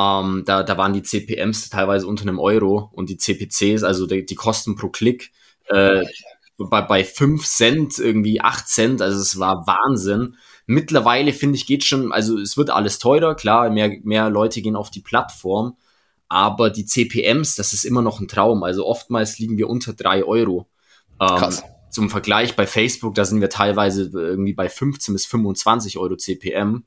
Ähm, da, da waren die CPMs teilweise unter einem Euro und die CPCs, also die, die Kosten pro Klick, äh, bei, bei 5 Cent, irgendwie 8 Cent, also es war Wahnsinn. Mittlerweile finde ich geht schon, also es wird alles teurer, klar, mehr, mehr Leute gehen auf die Plattform, aber die CPMs, das ist immer noch ein Traum. Also oftmals liegen wir unter 3 Euro. Ähm, Krass. Zum Vergleich bei Facebook, da sind wir teilweise irgendwie bei 15 bis 25 Euro CPM.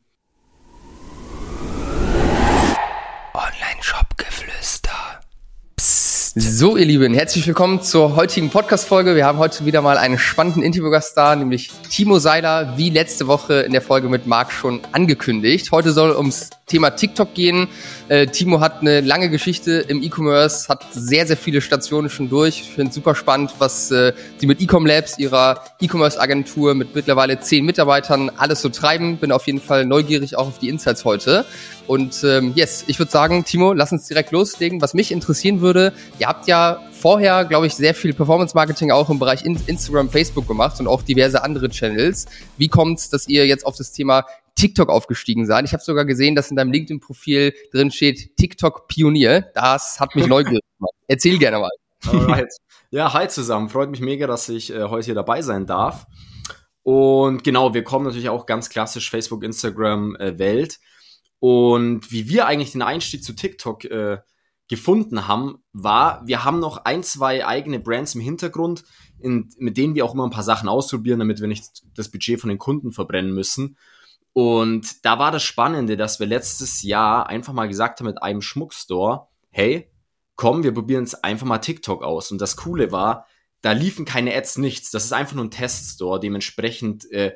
So, ihr Lieben, herzlich willkommen zur heutigen Podcast-Folge. Wir haben heute wieder mal einen spannenden Interviewgast da, nämlich Timo Seiler, wie letzte Woche in der Folge mit Marc schon angekündigt. Heute soll ums Thema TikTok gehen. Äh, Timo hat eine lange Geschichte im E-Commerce, hat sehr, sehr viele Stationen schon durch. Ich finde super spannend, was äh, sie mit Ecom Labs, ihrer E-Commerce-Agentur mit mittlerweile zehn Mitarbeitern, alles so treiben. Bin auf jeden Fall neugierig auch auf die Insights heute. Und ähm, yes, ich würde sagen, Timo, lass uns direkt loslegen. Was mich interessieren würde, ihr habt ja vorher, glaube ich, sehr viel Performance-Marketing auch im Bereich Instagram, Facebook gemacht und auch diverse andere Channels. Wie kommt es, dass ihr jetzt auf das Thema TikTok aufgestiegen seid? Ich habe sogar gesehen, dass in deinem LinkedIn-Profil drin steht TikTok-Pionier. Das hat mich neugierig gemacht. Erzähl gerne mal. Alright. Ja, hi zusammen. Freut mich mega, dass ich äh, heute hier dabei sein darf. Und genau, wir kommen natürlich auch ganz klassisch Facebook, Instagram äh, Welt. Und wie wir eigentlich den Einstieg zu TikTok äh, gefunden haben, war, wir haben noch ein, zwei eigene Brands im Hintergrund, in, mit denen wir auch immer ein paar Sachen ausprobieren, damit wir nicht das Budget von den Kunden verbrennen müssen. Und da war das Spannende, dass wir letztes Jahr einfach mal gesagt haben mit einem Schmuckstore, hey, komm, wir probieren es einfach mal TikTok aus. Und das Coole war, da liefen keine Ads, nichts. Das ist einfach nur ein Teststore. Dementsprechend äh,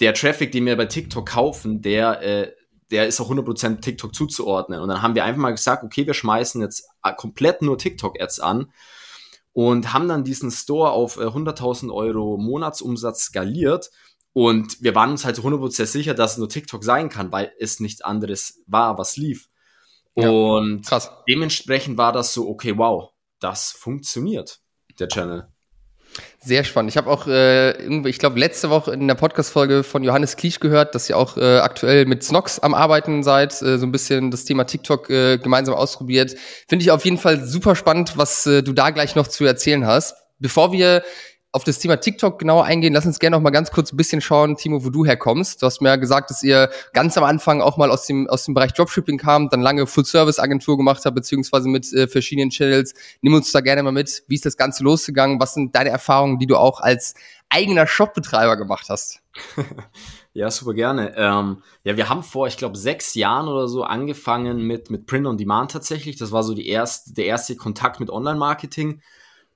der Traffic, den wir bei TikTok kaufen, der äh, der ist auch 100% TikTok zuzuordnen. Und dann haben wir einfach mal gesagt, okay, wir schmeißen jetzt äh, komplett nur TikTok-Ads an und haben dann diesen Store auf 100.000 äh, Euro Monatsumsatz skaliert. Und wir waren uns halt so 100% sicher, dass es nur TikTok sein kann, weil es nichts anderes war, was lief. Ja, und krass. dementsprechend war das so, okay, wow, das funktioniert, der Channel. Sehr spannend. Ich habe auch, äh, irgendwie, ich glaube, letzte Woche in der Podcast-Folge von Johannes Kliesch gehört, dass ihr auch äh, aktuell mit Snox am Arbeiten seid, äh, so ein bisschen das Thema TikTok äh, gemeinsam ausprobiert. Finde ich auf jeden Fall super spannend, was äh, du da gleich noch zu erzählen hast. Bevor wir auf das Thema TikTok genauer eingehen, lass uns gerne noch mal ganz kurz ein bisschen schauen, Timo, wo du herkommst. Du hast mir ja gesagt, dass ihr ganz am Anfang auch mal aus dem, aus dem Bereich Dropshipping kam, dann lange Full-Service-Agentur gemacht habt, beziehungsweise mit äh, verschiedenen Channels. Nimm uns da gerne mal mit. Wie ist das Ganze losgegangen? Was sind deine Erfahrungen, die du auch als eigener Shopbetreiber gemacht hast? Ja, super gerne. Ähm, ja, wir haben vor, ich glaube, sechs Jahren oder so angefangen mit, mit Print on Demand tatsächlich. Das war so die erste, der erste Kontakt mit Online-Marketing.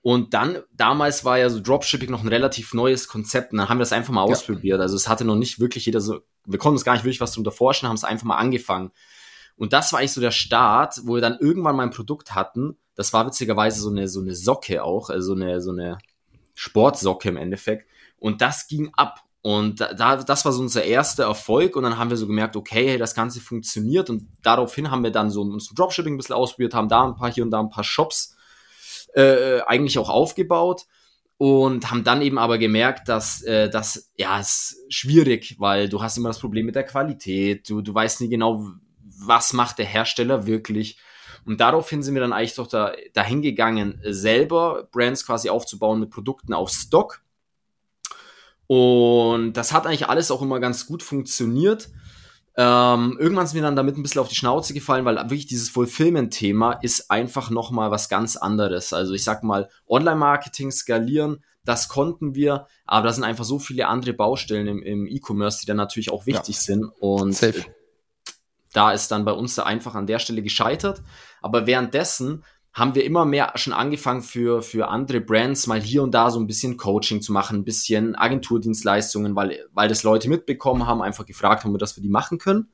Und dann, damals war ja so Dropshipping noch ein relativ neues Konzept und dann haben wir das einfach mal ja. ausprobiert. Also es hatte noch nicht wirklich jeder so, wir konnten uns gar nicht wirklich was darunter vorstellen, haben es einfach mal angefangen. Und das war eigentlich so der Start, wo wir dann irgendwann mal ein Produkt hatten. Das war witzigerweise so eine, so eine Socke auch, also so eine, so eine Sportsocke im Endeffekt. Und das ging ab. Und da, das war so unser erster Erfolg. Und dann haben wir so gemerkt, okay, hey, das Ganze funktioniert. Und daraufhin haben wir dann so uns Dropshipping ein bisschen ausprobiert, haben da ein paar hier und da ein paar Shops äh, eigentlich auch aufgebaut und haben dann eben aber gemerkt, dass äh, das ja ist schwierig, weil du hast immer das Problem mit der Qualität, du, du weißt nie genau, was macht der Hersteller wirklich. Und daraufhin sind wir dann eigentlich doch da, dahin gegangen, selber Brands quasi aufzubauen mit Produkten auf Stock. Und das hat eigentlich alles auch immer ganz gut funktioniert. Ähm, irgendwann ist mir dann damit ein bisschen auf die Schnauze gefallen, weil wirklich dieses Fulfillment-Thema ist einfach nochmal was ganz anderes. Also ich sag mal, Online-Marketing skalieren, das konnten wir, aber da sind einfach so viele andere Baustellen im, im E-Commerce, die dann natürlich auch wichtig ja. sind. Und Safe. da ist dann bei uns einfach an der Stelle gescheitert. Aber währenddessen haben wir immer mehr schon angefangen für, für andere Brands mal hier und da so ein bisschen Coaching zu machen, ein bisschen Agenturdienstleistungen, weil, weil das Leute mitbekommen haben, einfach gefragt haben, dass wir die machen können.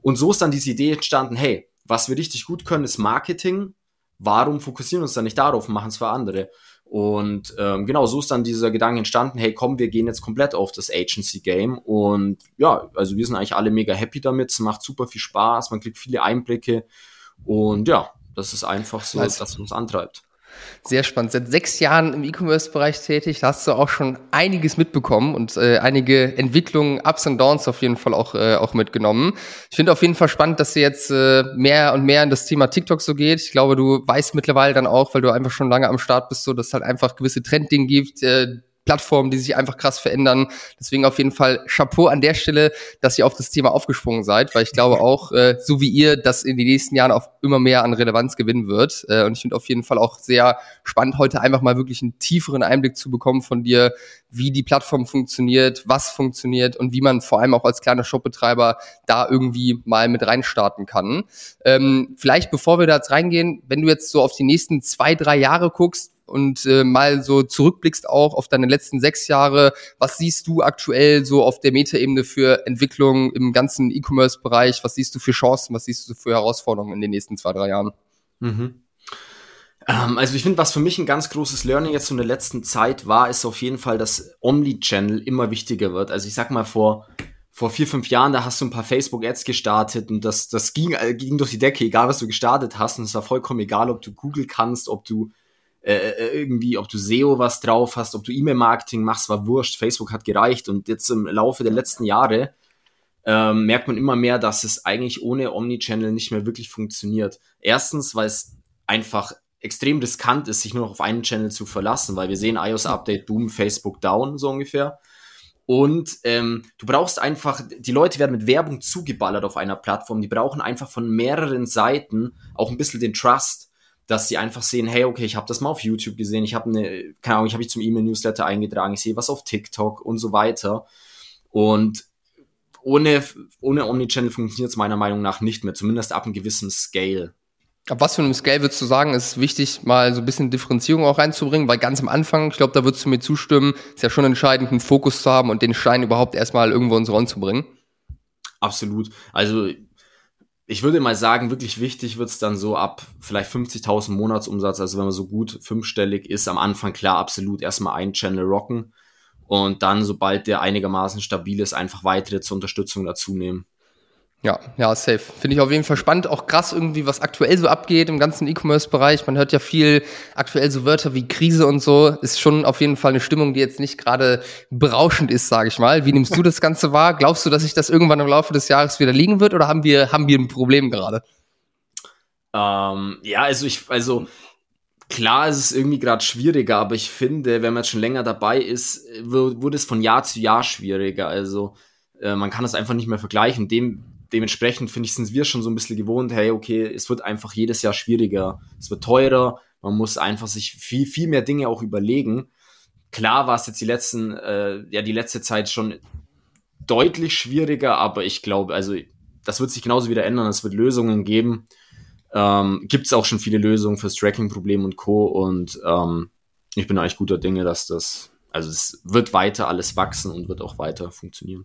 Und so ist dann diese Idee entstanden, hey, was wir richtig gut können, ist Marketing. Warum fokussieren wir uns dann nicht darauf und machen es für andere? Und ähm, genau, so ist dann dieser Gedanke entstanden, hey komm, wir gehen jetzt komplett auf das Agency-Game. Und ja, also wir sind eigentlich alle mega happy damit. Es macht super viel Spaß, man kriegt viele Einblicke. Und ja, das ist einfach so, nice. dass uns antreibt. Sehr spannend. Seit sechs Jahren im E-Commerce-Bereich tätig, da hast du auch schon einiges mitbekommen und äh, einige Entwicklungen, Ups und Downs auf jeden Fall auch, äh, auch mitgenommen. Ich finde auf jeden Fall spannend, dass dir jetzt äh, mehr und mehr in das Thema TikTok so geht. Ich glaube, du weißt mittlerweile dann auch, weil du einfach schon lange am Start bist, so dass es halt einfach gewisse Trenddinge gibt, äh, Plattformen, die sich einfach krass verändern. Deswegen auf jeden Fall Chapeau an der Stelle, dass ihr auf das Thema aufgesprungen seid, weil ich glaube auch, äh, so wie ihr, das in den nächsten Jahren auch immer mehr an Relevanz gewinnen wird. Äh, und ich finde auf jeden Fall auch sehr spannend, heute einfach mal wirklich einen tieferen Einblick zu bekommen von dir, wie die Plattform funktioniert, was funktioniert und wie man vor allem auch als kleiner Shopbetreiber da irgendwie mal mit reinstarten kann. Ähm, vielleicht bevor wir da jetzt reingehen, wenn du jetzt so auf die nächsten zwei, drei Jahre guckst, und äh, mal so zurückblickst auch auf deine letzten sechs Jahre, was siehst du aktuell so auf der Metaebene für Entwicklung im ganzen E-Commerce-Bereich? Was siehst du für Chancen? Was siehst du für Herausforderungen in den nächsten zwei, drei Jahren? Mhm. Ähm, also ich finde, was für mich ein ganz großes Learning jetzt in der letzten Zeit war, ist auf jeden Fall, dass Omni-Channel immer wichtiger wird. Also ich sag mal vor vor vier, fünf Jahren, da hast du ein paar Facebook-Ads gestartet und das, das ging, äh, ging durch die Decke, egal was du gestartet hast. Und es war vollkommen egal, ob du Google kannst, ob du äh, äh, irgendwie, ob du SEO was drauf hast, ob du E-Mail-Marketing machst, war wurscht. Facebook hat gereicht. Und jetzt im Laufe der letzten Jahre ähm, merkt man immer mehr, dass es eigentlich ohne Omnichannel nicht mehr wirklich funktioniert. Erstens, weil es einfach extrem riskant ist, sich nur noch auf einen Channel zu verlassen, weil wir sehen iOS-Update, Boom, Facebook down, so ungefähr. Und ähm, du brauchst einfach, die Leute werden mit Werbung zugeballert auf einer Plattform, die brauchen einfach von mehreren Seiten auch ein bisschen den Trust dass sie einfach sehen, hey, okay, ich habe das mal auf YouTube gesehen, ich habe eine, keine Ahnung, ich habe mich zum E-Mail-Newsletter eingetragen, ich sehe was auf TikTok und so weiter. Und ohne, ohne Omnichannel funktioniert es meiner Meinung nach nicht mehr, zumindest ab einem gewissen Scale. Ab was für einem Scale würdest du sagen, ist wichtig, mal so ein bisschen Differenzierung auch reinzubringen, weil ganz am Anfang, ich glaube, da würdest du mir zustimmen, ist ja schon entscheidend, einen Fokus zu haben und den Stein überhaupt erstmal irgendwo ins Rollen zu bringen. Absolut. Also ich würde mal sagen, wirklich wichtig wird's dann so ab vielleicht 50.000 Monatsumsatz, also wenn man so gut fünfstellig ist, am Anfang klar absolut erstmal ein Channel rocken und dann, sobald der einigermaßen stabil ist, einfach weitere zur Unterstützung dazu nehmen. Ja, ja, safe. Finde ich auf jeden Fall spannend. Auch krass irgendwie, was aktuell so abgeht im ganzen E-Commerce-Bereich. Man hört ja viel aktuell so Wörter wie Krise und so. Ist schon auf jeden Fall eine Stimmung, die jetzt nicht gerade berauschend ist, sage ich mal. Wie nimmst du das Ganze wahr? Glaubst du, dass sich das irgendwann im Laufe des Jahres wieder liegen wird oder haben wir, haben wir ein Problem gerade? Ähm, ja, also ich, also klar ist es irgendwie gerade schwieriger, aber ich finde, wenn man jetzt schon länger dabei ist, wurde es von Jahr zu Jahr schwieriger. Also äh, man kann das einfach nicht mehr vergleichen. Dem dementsprechend finde ich, sind wir schon so ein bisschen gewohnt, hey, okay, es wird einfach jedes Jahr schwieriger, es wird teurer, man muss einfach sich viel, viel mehr Dinge auch überlegen. Klar war es jetzt die letzten, äh, ja, die letzte Zeit schon deutlich schwieriger, aber ich glaube, also das wird sich genauso wieder ändern, es wird Lösungen geben. Ähm, Gibt es auch schon viele Lösungen fürs Tracking-Problem und Co. Und ähm, ich bin eigentlich guter Dinge, dass das, also es wird weiter alles wachsen und wird auch weiter funktionieren.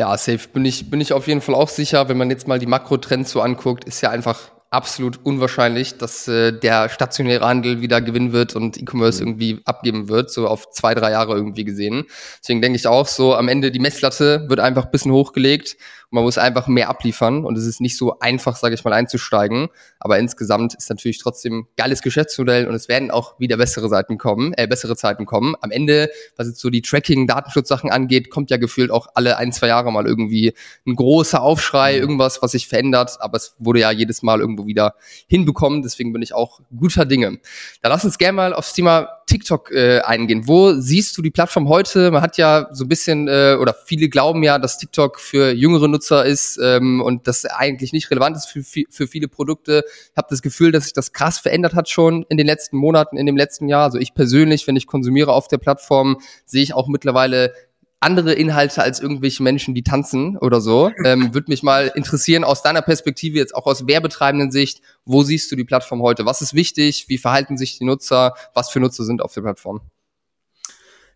Ja, safe bin ich, bin ich auf jeden Fall auch sicher. Wenn man jetzt mal die Makrotrends so anguckt, ist ja einfach absolut unwahrscheinlich, dass äh, der stationäre Handel wieder gewinnen wird und E-Commerce mhm. irgendwie abgeben wird, so auf zwei, drei Jahre irgendwie gesehen. Deswegen denke ich auch so, am Ende die Messlatte wird einfach ein bisschen hochgelegt man muss einfach mehr abliefern und es ist nicht so einfach, sage ich mal, einzusteigen. Aber insgesamt ist natürlich trotzdem geiles Geschäftsmodell und es werden auch wieder bessere Seiten kommen, äh, bessere Zeiten kommen. Am Ende, was jetzt so die Tracking, Datenschutzsachen angeht, kommt ja gefühlt auch alle ein, zwei Jahre mal irgendwie ein großer Aufschrei, mhm. irgendwas, was sich verändert. Aber es wurde ja jedes Mal irgendwo wieder hinbekommen. Deswegen bin ich auch guter Dinge. Da lass uns gerne mal aufs Thema TikTok äh, eingehen. Wo siehst du die Plattform heute? Man hat ja so ein bisschen, äh, oder viele glauben ja, dass TikTok für jüngere Nutzer ist ähm, und das eigentlich nicht relevant ist für, für viele Produkte. Ich habe das Gefühl, dass sich das krass verändert hat schon in den letzten Monaten, in dem letzten Jahr. Also ich persönlich, wenn ich konsumiere auf der Plattform, sehe ich auch mittlerweile andere Inhalte als irgendwelche Menschen, die tanzen oder so. Ähm, Würde mich mal interessieren aus deiner Perspektive, jetzt auch aus werbetreibenden Sicht, wo siehst du die Plattform heute? Was ist wichtig? Wie verhalten sich die Nutzer? Was für Nutzer sind auf der Plattform?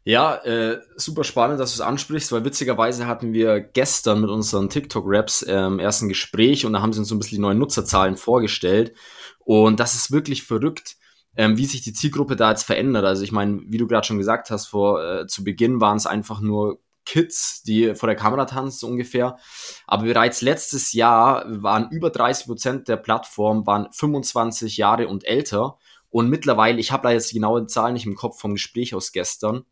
Ja, äh, super spannend, dass du es ansprichst, weil witzigerweise hatten wir gestern mit unseren TikTok-Raps ähm, erst ein Gespräch und da haben sie uns so ein bisschen die neuen Nutzerzahlen vorgestellt. Und das ist wirklich verrückt, ähm, wie sich die Zielgruppe da jetzt verändert. Also ich meine, wie du gerade schon gesagt hast, vor äh, zu Beginn waren es einfach nur Kids, die vor der Kamera tanzen so ungefähr. Aber bereits letztes Jahr waren über 30 Prozent der Plattform waren 25 Jahre und älter. Und mittlerweile, ich habe da jetzt die genaue Zahl nicht im Kopf vom Gespräch aus gestern,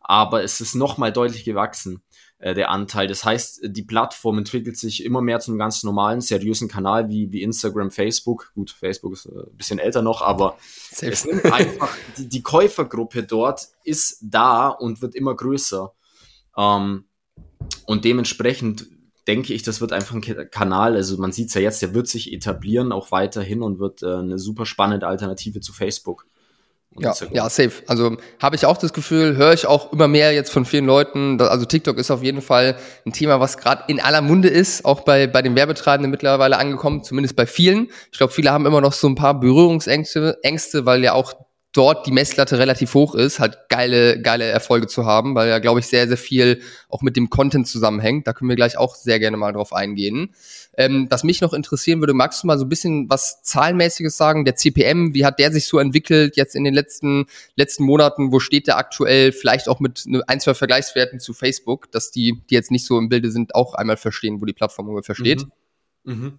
aber es ist nochmal deutlich gewachsen, äh, der Anteil. Das heißt, die Plattform entwickelt sich immer mehr zu einem ganz normalen, seriösen Kanal wie, wie Instagram, Facebook. Gut, Facebook ist äh, ein bisschen älter noch, aber es nimmt einfach, die, die Käufergruppe dort ist da und wird immer größer. Ähm, und dementsprechend denke ich, das wird einfach ein Kanal, also man sieht es ja jetzt, der wird sich etablieren, auch weiterhin und wird äh, eine super spannende Alternative zu Facebook. Ja, ja, safe. Also habe ich auch das Gefühl, höre ich auch immer mehr jetzt von vielen Leuten. also TikTok ist auf jeden Fall ein Thema, was gerade in aller Munde ist, auch bei, bei den Werbetreibenden mittlerweile angekommen, zumindest bei vielen. Ich glaube, viele haben immer noch so ein paar Berührungsängste, Ängste, weil ja auch dort die Messlatte relativ hoch ist, halt geile, geile Erfolge zu haben, weil ja, glaube ich, sehr, sehr viel auch mit dem Content zusammenhängt. Da können wir gleich auch sehr gerne mal drauf eingehen. Ähm, was mich noch interessieren würde, magst du mal so ein bisschen was Zahlenmäßiges sagen? Der CPM, wie hat der sich so entwickelt jetzt in den letzten, letzten Monaten? Wo steht der aktuell? Vielleicht auch mit ne, ein, zwei Vergleichswerten zu Facebook, dass die, die jetzt nicht so im Bilde sind, auch einmal verstehen, wo die Plattform ungefähr steht. Mhm. Mhm.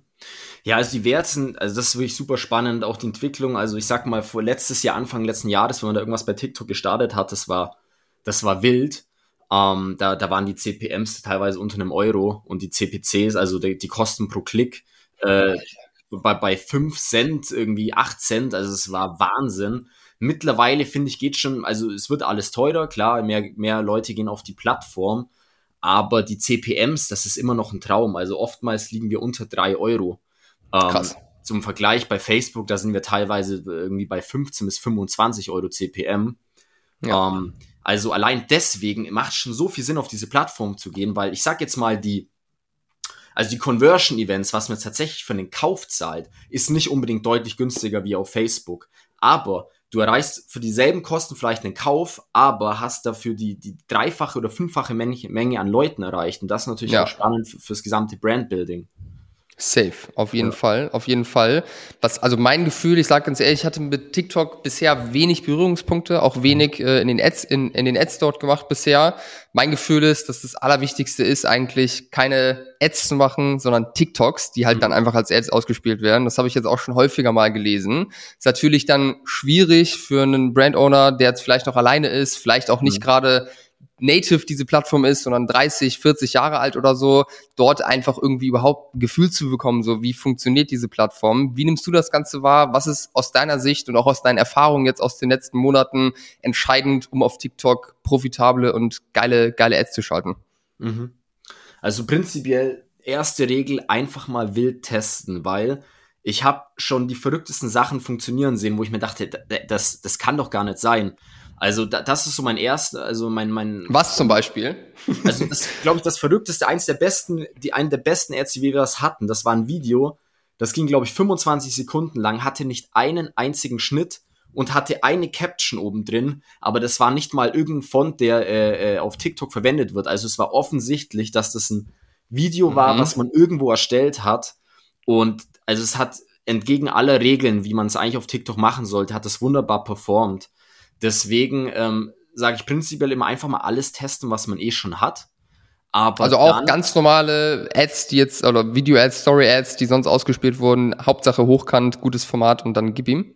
Ja, also die Werte sind, also das ist wirklich super spannend, auch die Entwicklung. Also ich sag mal, vor letztes Jahr, Anfang letzten Jahres, wenn man da irgendwas bei TikTok gestartet hat, das war, das war wild. Ähm, da, da waren die CPMs teilweise unter einem Euro und die CPCs, also die, die Kosten pro Klick, äh, bei, bei 5 Cent, irgendwie 8 Cent, also es war Wahnsinn. Mittlerweile finde ich, geht schon, also es wird alles teurer, klar, mehr, mehr Leute gehen auf die Plattform, aber die CPMs, das ist immer noch ein Traum. Also oftmals liegen wir unter drei Euro. Ähm, Krass. Zum Vergleich bei Facebook, da sind wir teilweise irgendwie bei 15 bis 25 Euro CPM. Ja. Ähm, also allein deswegen macht es schon so viel Sinn, auf diese Plattform zu gehen, weil ich sag jetzt mal, die, also die Conversion-Events, was man tatsächlich für den Kauf zahlt, ist nicht unbedingt deutlich günstiger wie auf Facebook. Aber du erreichst für dieselben Kosten vielleicht einen Kauf, aber hast dafür die, die dreifache oder fünffache Menge an Leuten erreicht. Und das ist natürlich ja. auch spannend fürs gesamte Brandbuilding. Safe, auf jeden ja. Fall, auf jeden Fall. Was, also mein Gefühl, ich sage ganz ehrlich, ich hatte mit TikTok bisher wenig Berührungspunkte, auch wenig äh, in den Ads, in, in den Ads dort gemacht bisher. Mein Gefühl ist, dass das Allerwichtigste ist eigentlich keine Ads zu machen, sondern TikToks, die halt mhm. dann einfach als Ads ausgespielt werden. Das habe ich jetzt auch schon häufiger mal gelesen. Ist natürlich dann schwierig für einen Brand Owner, der jetzt vielleicht noch alleine ist, vielleicht auch nicht mhm. gerade native diese Plattform ist, sondern 30, 40 Jahre alt oder so, dort einfach irgendwie überhaupt ein Gefühl zu bekommen, so wie funktioniert diese Plattform? Wie nimmst du das Ganze wahr? Was ist aus deiner Sicht und auch aus deinen Erfahrungen jetzt aus den letzten Monaten entscheidend, um auf TikTok profitable und geile, geile Ads zu schalten? Mhm. Also prinzipiell erste Regel einfach mal wild testen, weil ich habe schon die verrücktesten Sachen funktionieren sehen, wo ich mir dachte, das, das kann doch gar nicht sein. Also da, das ist so mein erster, also mein mein. Was zum Beispiel? Also das glaube ich das verrückteste, eins der besten, die einen der besten Ärzte, wie wir das hatten. Das war ein Video, das ging glaube ich 25 Sekunden lang, hatte nicht einen einzigen Schnitt und hatte eine Caption oben drin, aber das war nicht mal irgendein Font, der äh, äh auf TikTok verwendet wird. Also es war offensichtlich, dass das ein Video war, mhm. was man irgendwo erstellt hat und also es hat entgegen aller Regeln, wie man es eigentlich auf TikTok machen sollte, hat es wunderbar performt. Deswegen ähm, sage ich prinzipiell immer einfach mal alles testen, was man eh schon hat. Aber also auch ganz normale Ads, die jetzt, oder Video-Ads, Story-Ads, die sonst ausgespielt wurden, Hauptsache hochkant, gutes Format und dann gib ihm.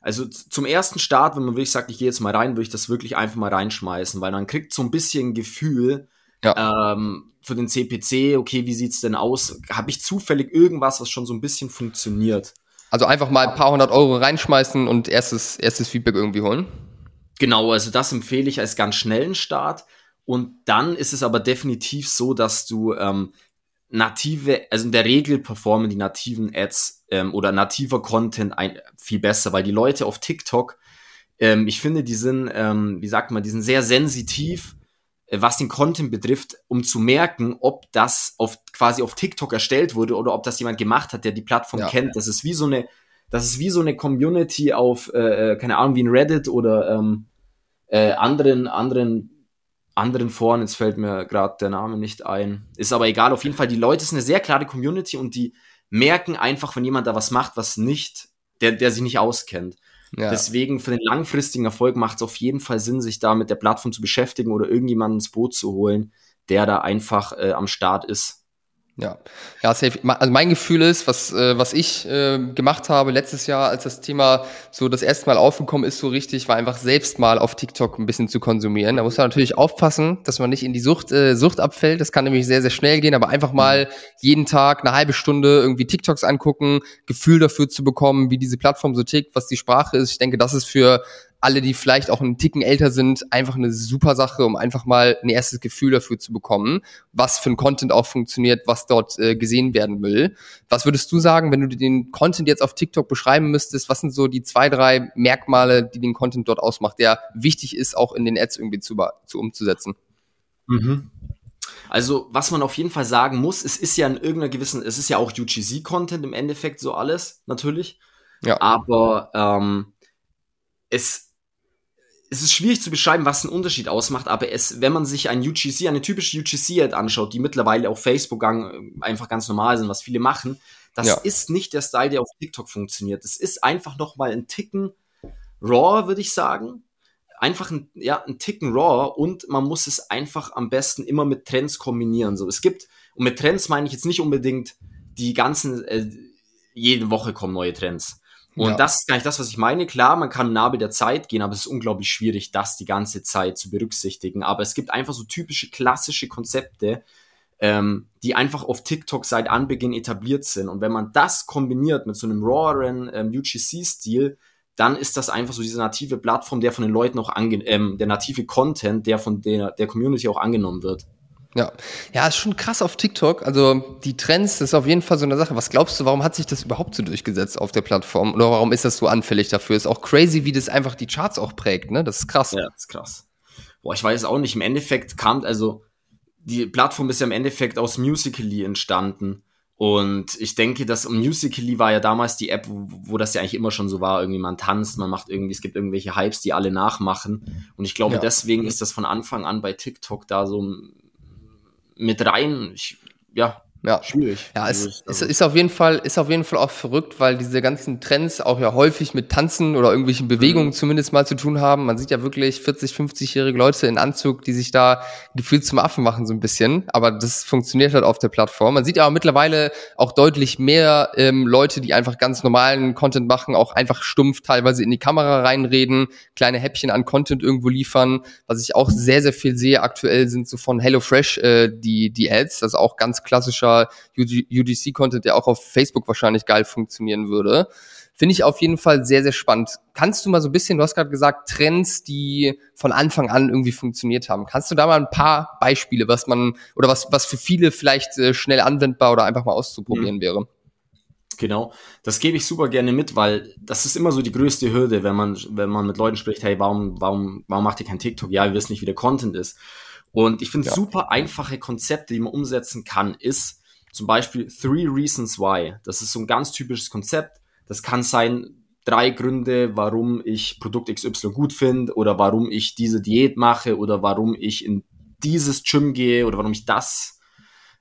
Also zum ersten Start, wenn man wirklich sagt, ich gehe jetzt mal rein, würde ich das wirklich einfach mal reinschmeißen, weil man kriegt so ein bisschen Gefühl ja. ähm, für den CPC, okay, wie sieht's denn aus? Habe ich zufällig irgendwas, was schon so ein bisschen funktioniert? Also einfach mal ein paar hundert Euro reinschmeißen und erstes, erstes Feedback irgendwie holen. Genau, also das empfehle ich als ganz schnellen Start. Und dann ist es aber definitiv so, dass du ähm, native, also in der Regel performen die nativen Ads ähm, oder nativer Content ein, viel besser, weil die Leute auf TikTok, ähm, ich finde, die sind, ähm, wie sagt man, die sind sehr sensitiv, äh, was den Content betrifft, um zu merken, ob das auf quasi auf TikTok erstellt wurde oder ob das jemand gemacht hat, der die Plattform ja. kennt. Das ist wie so eine das ist wie so eine Community auf, äh, äh, keine Ahnung, wie ein Reddit oder ähm, äh, anderen, anderen, anderen Foren, jetzt fällt mir gerade der Name nicht ein. Ist aber egal, auf jeden Fall, die Leute sind eine sehr klare Community und die merken einfach, wenn jemand da was macht, was nicht, der, der sich nicht auskennt. Ja. Deswegen für den langfristigen Erfolg macht es auf jeden Fall Sinn, sich da mit der Plattform zu beschäftigen oder irgendjemanden ins Boot zu holen, der da einfach äh, am Start ist. Ja, ja, safe. Also mein Gefühl ist, was, äh, was ich äh, gemacht habe letztes Jahr, als das Thema so das erste Mal aufgekommen ist, so richtig, war einfach selbst mal auf TikTok ein bisschen zu konsumieren. Da muss man natürlich aufpassen, dass man nicht in die Sucht, äh, Sucht abfällt. Das kann nämlich sehr, sehr schnell gehen, aber einfach mal jeden Tag eine halbe Stunde irgendwie TikToks angucken, Gefühl dafür zu bekommen, wie diese Plattform so tickt, was die Sprache ist. Ich denke, das ist für alle, die vielleicht auch einen Ticken älter sind, einfach eine super Sache, um einfach mal ein erstes Gefühl dafür zu bekommen, was für ein Content auch funktioniert, was dort äh, gesehen werden will. Was würdest du sagen, wenn du den Content jetzt auf TikTok beschreiben müsstest? Was sind so die zwei, drei Merkmale, die den Content dort ausmacht, der wichtig ist, auch in den Ads irgendwie zu, zu umzusetzen? Mhm. Also, was man auf jeden Fall sagen muss, es ist ja in irgendeiner gewissen, es ist ja auch UGC-Content im Endeffekt so alles, natürlich. Ja. Aber ähm, es es ist schwierig zu beschreiben, was einen Unterschied ausmacht, aber es, wenn man sich ein UGC, eine typische UGC-Ad anschaut, die mittlerweile auf Facebook einfach ganz normal sind, was viele machen, das ja. ist nicht der Style, der auf TikTok funktioniert. Es ist einfach noch mal ein Ticken raw, würde ich sagen. Einfach ein, ja, ein Ticken raw und man muss es einfach am besten immer mit Trends kombinieren. So, es gibt, und mit Trends meine ich jetzt nicht unbedingt die ganzen, äh, jede Woche kommen neue Trends. Und ja. das ist gar nicht das, was ich meine. Klar, man kann Nabel der Zeit gehen, aber es ist unglaublich schwierig, das die ganze Zeit zu berücksichtigen. Aber es gibt einfach so typische klassische Konzepte, ähm, die einfach auf TikTok seit Anbeginn etabliert sind. Und wenn man das kombiniert mit so einem raweren ähm, UGC-Stil, dann ist das einfach so diese native Plattform, der von den Leuten auch ange ähm, der native Content, der von der, der Community auch angenommen wird. Ja, ja, ist schon krass auf TikTok. Also die Trends, das ist auf jeden Fall so eine Sache. Was glaubst du, warum hat sich das überhaupt so durchgesetzt auf der Plattform? Oder warum ist das so anfällig dafür? Ist auch crazy, wie das einfach die Charts auch prägt, ne? Das ist krass. Ja, das ist krass. Boah, ich weiß auch nicht. Im Endeffekt kam, also die Plattform ist ja im Endeffekt aus Musically entstanden. Und ich denke, dass Musically war ja damals die App, wo, wo, das ja eigentlich immer schon so war. Irgendwie man tanzt, man macht irgendwie, es gibt irgendwelche Hypes, die alle nachmachen. Und ich glaube, ja. deswegen ist das von Anfang an bei TikTok da so mit rein. Ich, ja, ja. Schwierig. Ja, es ist, also ist, auf jeden Fall, ist auf jeden Fall auch verrückt, weil diese ganzen Trends auch ja häufig mit Tanzen oder irgendwelchen Bewegungen mhm. zumindest mal zu tun haben. Man sieht ja wirklich 40, 50-jährige Leute in Anzug, die sich da gefühlt zum Affen machen so ein bisschen. Aber das funktioniert halt auf der Plattform. Man sieht ja mittlerweile auch deutlich mehr ähm, Leute, die einfach ganz normalen Content machen, auch einfach stumpf teilweise in die Kamera reinreden, kleine Häppchen an Content irgendwo liefern. Was ich auch sehr, sehr viel sehe aktuell sind so von HelloFresh äh, die, die Ads. Das ist auch ganz klassischer UGC-Content, der auch auf Facebook wahrscheinlich geil funktionieren würde. Finde ich auf jeden Fall sehr, sehr spannend. Kannst du mal so ein bisschen, du hast gerade gesagt, Trends, die von Anfang an irgendwie funktioniert haben. Kannst du da mal ein paar Beispiele, was man, oder was, was für viele vielleicht äh, schnell anwendbar oder einfach mal auszuprobieren mhm. wäre? Genau, das gebe ich super gerne mit, weil das ist immer so die größte Hürde, wenn man, wenn man mit Leuten spricht, hey, warum, warum, warum macht ihr kein TikTok? Ja, wir wissen nicht, wie der Content ist. Und ich finde ja. super einfache Konzepte, die man umsetzen kann, ist zum Beispiel Three Reasons Why. Das ist so ein ganz typisches Konzept. Das kann sein, drei Gründe, warum ich Produkt XY gut finde oder warum ich diese Diät mache oder warum ich in dieses Gym gehe oder warum ich das,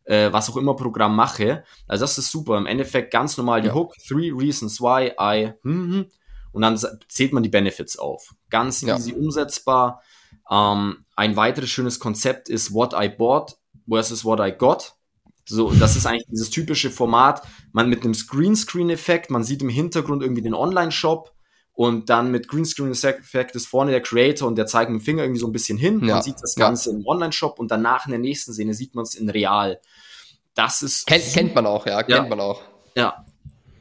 äh, was auch immer Programm mache. Also das ist super. Im Endeffekt ganz normal die ja. Hook, Three Reasons Why I, hm, hm, und dann zählt man die Benefits auf. Ganz easy ja. umsetzbar. Ähm, ein weiteres schönes Konzept ist What I Bought versus What I Got. So, das ist eigentlich dieses typische Format, man mit einem Greenscreen-Effekt, man sieht im Hintergrund irgendwie den Online-Shop und dann mit Greenscreen-Effekt ist vorne der Creator und der zeigt mit dem Finger irgendwie so ein bisschen hin. Ja. Man sieht das Ganze ja. im Online-Shop und danach in der nächsten Szene sieht man es in real. Das ist. Kennt, kennt man auch, ja, kennt ja. man auch. Ja,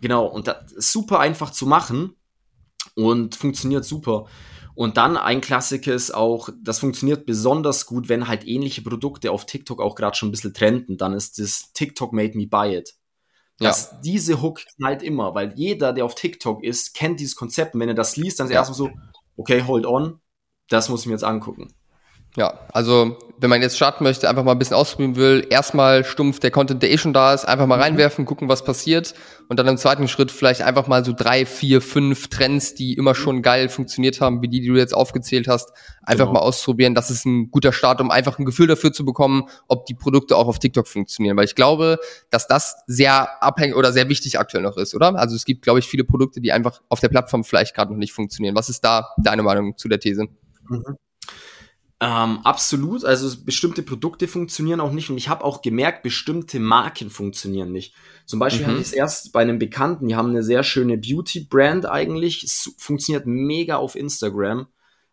genau. Und das ist super einfach zu machen und funktioniert super. Und dann ein Klassiker ist auch, das funktioniert besonders gut, wenn halt ähnliche Produkte auf TikTok auch gerade schon ein bisschen trenden. Dann ist das TikTok made me buy it. Dass ja. diese Hook knallt immer, weil jeder, der auf TikTok ist, kennt dieses Konzept. Und wenn er das liest, dann ist er ja. erstmal so, okay, hold on, das muss ich mir jetzt angucken. Ja, also wenn man jetzt starten möchte, einfach mal ein bisschen ausprobieren will, erstmal stumpf der Content, der eh schon da ist, einfach mal mhm. reinwerfen, gucken, was passiert und dann im zweiten Schritt vielleicht einfach mal so drei, vier, fünf Trends, die immer mhm. schon geil funktioniert haben, wie die, die du jetzt aufgezählt hast, einfach genau. mal ausprobieren. Das ist ein guter Start, um einfach ein Gefühl dafür zu bekommen, ob die Produkte auch auf TikTok funktionieren, weil ich glaube, dass das sehr abhängig oder sehr wichtig aktuell noch ist, oder? Also es gibt, glaube ich, viele Produkte, die einfach auf der Plattform vielleicht gerade noch nicht funktionieren. Was ist da deine Meinung zu der These? Mhm. Ähm, absolut. Also bestimmte Produkte funktionieren auch nicht und ich habe auch gemerkt, bestimmte Marken funktionieren nicht. Zum Beispiel mhm. hatte ich es erst bei einem Bekannten, die haben eine sehr schöne Beauty-Brand eigentlich. Es funktioniert mega auf Instagram.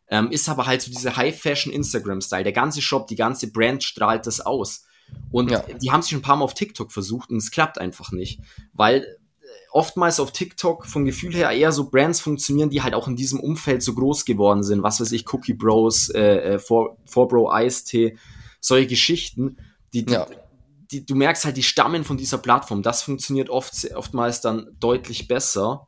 Ähm, ist aber halt so diese High-Fashion-Instagram-Style. Der ganze Shop, die ganze Brand strahlt das aus. Und ja. die haben sich ein paar Mal auf TikTok versucht und es klappt einfach nicht. Weil oftmals auf TikTok vom Gefühl her eher so Brands funktionieren, die halt auch in diesem Umfeld so groß geworden sind. Was weiß ich, Cookie Bros, äh, 4, äh, Bro Ice-T, solche Geschichten, die, die, ja. die, du merkst halt, die stammen von dieser Plattform. Das funktioniert oft, oftmals dann deutlich besser.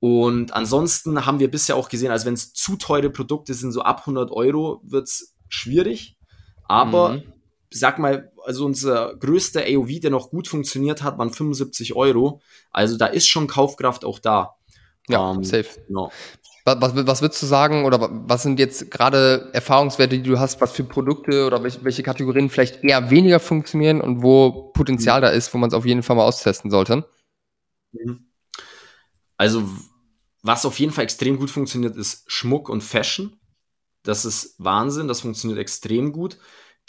Und ansonsten haben wir bisher auch gesehen, also wenn es zu teure Produkte sind, so ab 100 Euro wird's schwierig. Aber mhm sag mal, also unser größter AOV, der noch gut funktioniert hat, waren 75 Euro. Also da ist schon Kaufkraft auch da. Ja, ähm, safe. Genau. Was, was, würdest du sagen oder was sind jetzt gerade Erfahrungswerte, die du hast, was für Produkte oder welche, welche Kategorien vielleicht eher weniger funktionieren und wo Potenzial mhm. da ist, wo man es auf jeden Fall mal austesten sollte? Mhm. Also was auf jeden Fall extrem gut funktioniert, ist Schmuck und Fashion. Das ist Wahnsinn, das funktioniert extrem gut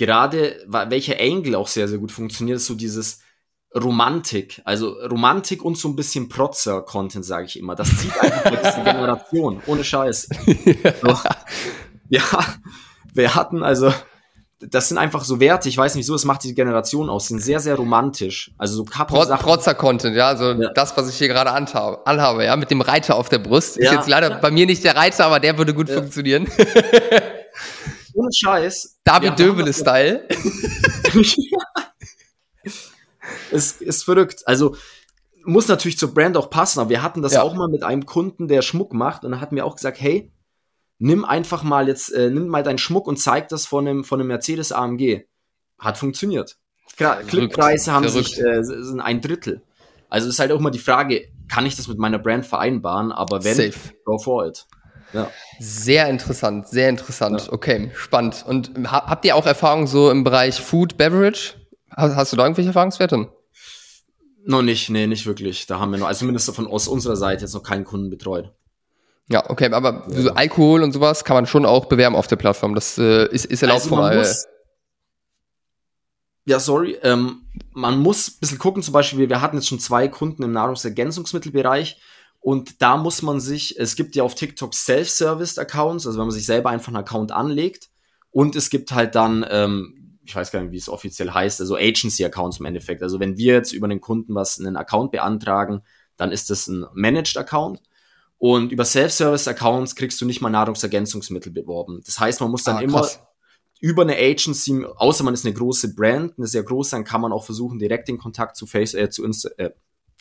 gerade welcher Angle auch sehr, sehr gut funktioniert, ist so dieses Romantik. Also Romantik und so ein bisschen Protzer-Content, sage ich immer. Das zieht einfach diese Generation, ohne Scheiß. ja. ja, wir hatten also, das sind einfach so Werte, ich weiß nicht so, es macht die Generation aus, sind sehr, sehr romantisch. Also so Pro Protzer-Content, ja, also ja. das, was ich hier gerade anhabe, anhabe, ja, mit dem Reiter auf der Brust. Ist ja. jetzt leider bei mir nicht der Reiter, aber der würde gut funktionieren. ohne Scheiß. David Döbele-Style. es ist verrückt. Also muss natürlich zur Brand auch passen, aber wir hatten das ja. auch mal mit einem Kunden, der Schmuck macht und dann hat mir auch gesagt, hey, nimm einfach mal jetzt, äh, nimm mal deinen Schmuck und zeig das von einem, von einem Mercedes AMG. Hat funktioniert. Klickpreise haben Verrückt. sich, äh, sind ein Drittel. Also ist halt auch mal die Frage, kann ich das mit meiner Brand vereinbaren? Aber wenn, Safe. go for it. Ja. Sehr interessant, sehr interessant. Ja. Okay, spannend. Und habt ihr auch Erfahrung so im Bereich Food, Beverage? Hast, hast du da irgendwelche Erfahrungswerte? Noch nicht, nee, nicht wirklich. Da haben wir noch, also zumindest von aus unserer Seite jetzt noch keinen Kunden betreut. Ja, okay, aber ja. so Alkohol und sowas kann man schon auch bewerben auf der Plattform. Das äh, ist, ist erlaubt also man muss, Ja, sorry. Ähm, man muss ein bisschen gucken, zum Beispiel, wir hatten jetzt schon zwei Kunden im Nahrungsergänzungsmittelbereich und da muss man sich, es gibt ja auf TikTok Self-Serviced-Accounts, also wenn man sich selber einfach einen Account anlegt. Und es gibt halt dann, ähm, ich weiß gar nicht, wie es offiziell heißt, also Agency-Accounts im Endeffekt. Also wenn wir jetzt über den Kunden was, einen Account beantragen, dann ist das ein Managed-Account. Und über Self-Service-Accounts kriegst du nicht mal Nahrungsergänzungsmittel beworben. Das heißt, man muss dann ah, immer über eine Agency, außer man ist eine große Brand, eine sehr große, dann kann man auch versuchen, direkt den Kontakt zu Face, äh, zu Insta, äh,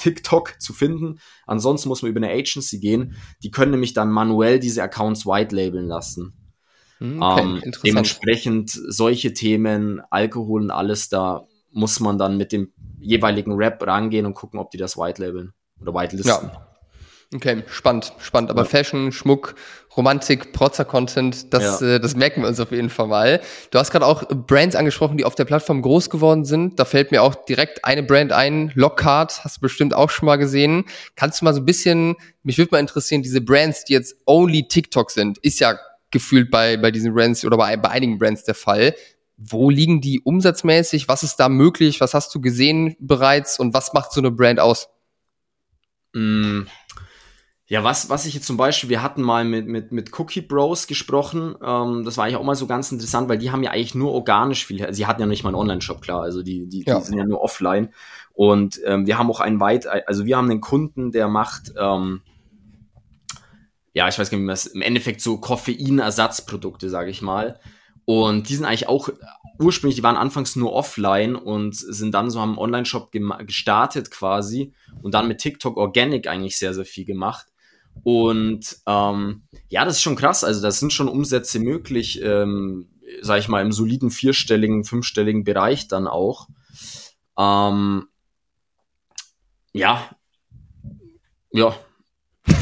TikTok zu finden. Ansonsten muss man über eine Agency gehen. Die können nämlich dann manuell diese Accounts white labeln lassen. Hm, okay, ähm, dementsprechend solche Themen, Alkohol und alles, da muss man dann mit dem jeweiligen Rap rangehen und gucken, ob die das white labeln oder white listen. Ja. Okay, spannend, spannend. Aber ja. Fashion, Schmuck, Romantik, Protzer-Content, das, ja. äh, das merken wir uns auf jeden Fall mal. Du hast gerade auch Brands angesprochen, die auf der Plattform groß geworden sind. Da fällt mir auch direkt eine Brand ein, Lockhart, hast du bestimmt auch schon mal gesehen. Kannst du mal so ein bisschen, mich würde mal interessieren, diese Brands, die jetzt only TikTok sind, ist ja gefühlt bei, bei diesen Brands oder bei, bei einigen Brands der Fall. Wo liegen die umsatzmäßig? Was ist da möglich? Was hast du gesehen bereits? Und was macht so eine Brand aus? Mm ja, was, was ich jetzt zum Beispiel, wir hatten mal mit, mit, mit Cookie Bros gesprochen, ähm, das war eigentlich auch mal so ganz interessant, weil die haben ja eigentlich nur organisch viel, sie hatten ja nicht mal einen Online-Shop, klar, also die, die, ja. die sind ja nur offline. Und ähm, wir haben auch einen weit, also wir haben einen Kunden, der macht, ähm, ja, ich weiß gar nicht, wie man das, im Endeffekt so Koffeinersatzprodukte, sage ich mal. Und die sind eigentlich auch ursprünglich, die waren anfangs nur offline und sind dann so am Online-Shop gestartet quasi und dann mit TikTok Organic eigentlich sehr, sehr viel gemacht. Und ähm, ja, das ist schon krass. Also da sind schon Umsätze möglich, ähm, sag ich mal, im soliden vierstelligen, fünfstelligen Bereich dann auch. Ähm, ja. Ja.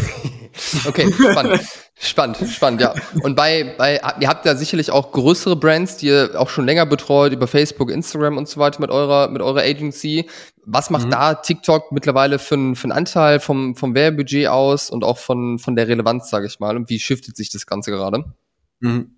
okay, spannend. Spannend, spannend, ja. Und bei, bei, ihr habt ja sicherlich auch größere Brands, die ihr auch schon länger betreut, über Facebook, Instagram und so weiter mit eurer, mit eurer Agency. Was macht mhm. da TikTok mittlerweile für, einen für einen Anteil vom, vom Werbebudget aus und auch von, von der Relevanz, sage ich mal? Und wie shiftet sich das Ganze gerade? Mhm.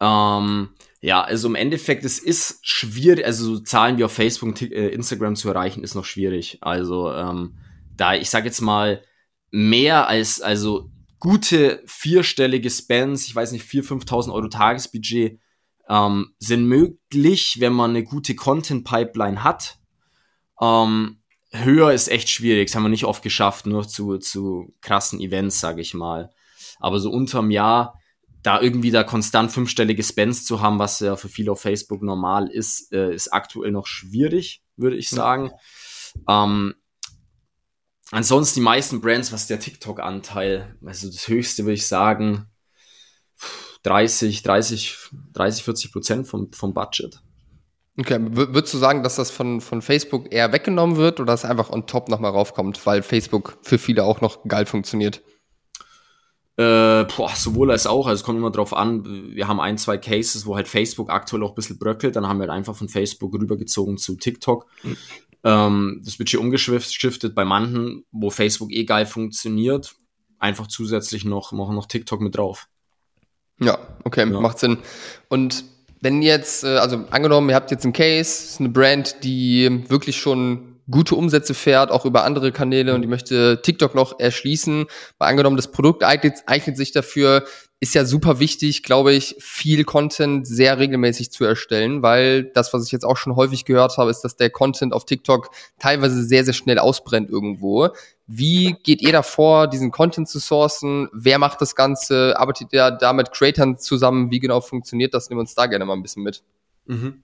Ähm, ja, also im Endeffekt, es ist schwierig, also so Zahlen wie auf Facebook und äh, Instagram zu erreichen, ist noch schwierig. Also ähm, da, ich sag jetzt mal, mehr als, also gute vierstellige Spends, ich weiß nicht, 4.000, 5.000 Euro Tagesbudget, ähm, sind möglich, wenn man eine gute Content-Pipeline hat. Ähm, höher ist echt schwierig, das haben wir nicht oft geschafft, nur zu, zu krassen Events, sage ich mal. Aber so unterm Jahr, da irgendwie da konstant fünfstellige Spends zu haben, was ja für viele auf Facebook normal ist, äh, ist aktuell noch schwierig, würde ich sagen. Ja. Ähm, ansonsten die meisten Brands, was der TikTok-Anteil, also das höchste würde ich sagen, 30, 30, 30, 40 Prozent vom, vom Budget. Okay, würdest du sagen, dass das von, von Facebook eher weggenommen wird oder dass es einfach on top nochmal raufkommt, weil Facebook für viele auch noch geil funktioniert? Äh, boah, sowohl als auch. Also es kommt immer drauf an. Wir haben ein, zwei Cases, wo halt Facebook aktuell auch ein bisschen bröckelt. Dann haben wir halt einfach von Facebook rübergezogen zu TikTok. Mhm. Ähm, das Budget umgeschiftet bei manchen, wo Facebook eh geil funktioniert. Einfach zusätzlich noch, noch, noch TikTok mit drauf. Ja, okay, ja. macht Sinn. Und wenn jetzt, äh, also angenommen, ihr habt jetzt einen Case, eine Brand, die wirklich schon gute Umsätze fährt, auch über andere Kanäle und die möchte TikTok noch erschließen. Mal angenommen, das Produkt eignet, eignet sich dafür, ist ja super wichtig, glaube ich, viel Content sehr regelmäßig zu erstellen, weil das, was ich jetzt auch schon häufig gehört habe, ist, dass der Content auf TikTok teilweise sehr, sehr schnell ausbrennt irgendwo. Wie geht ihr davor, diesen Content zu sourcen? Wer macht das Ganze? Arbeitet ihr da mit Creators zusammen? Wie genau funktioniert das? Nehmen wir uns da gerne mal ein bisschen mit. Mhm.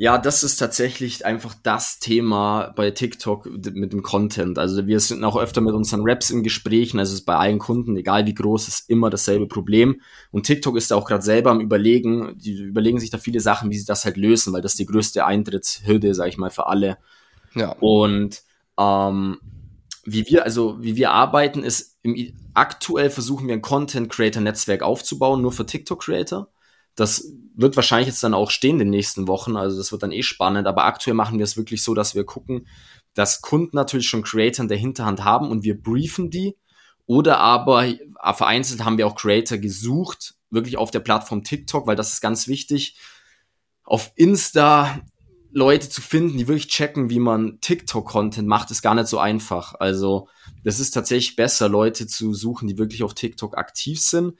Ja, das ist tatsächlich einfach das Thema bei TikTok mit dem Content. Also wir sind auch öfter mit unseren Raps in Gesprächen, also es ist bei allen Kunden, egal wie groß, ist immer dasselbe Problem. Und TikTok ist da auch gerade selber am überlegen, die überlegen sich da viele Sachen, wie sie das halt lösen, weil das die größte Eintrittshürde, sag ich mal, für alle. Ja. Und ähm, wie wir, also wie wir arbeiten, ist im, aktuell versuchen wir ein Content Creator Netzwerk aufzubauen, nur für TikTok Creator das wird wahrscheinlich jetzt dann auch stehen in den nächsten Wochen, also das wird dann eh spannend, aber aktuell machen wir es wirklich so, dass wir gucken, dass Kunden natürlich schon Creator in der Hinterhand haben und wir briefen die. Oder aber vereinzelt haben wir auch Creator gesucht, wirklich auf der Plattform TikTok, weil das ist ganz wichtig, auf Insta Leute zu finden, die wirklich checken, wie man TikTok-Content macht, ist gar nicht so einfach. Also das ist tatsächlich besser, Leute zu suchen, die wirklich auf TikTok aktiv sind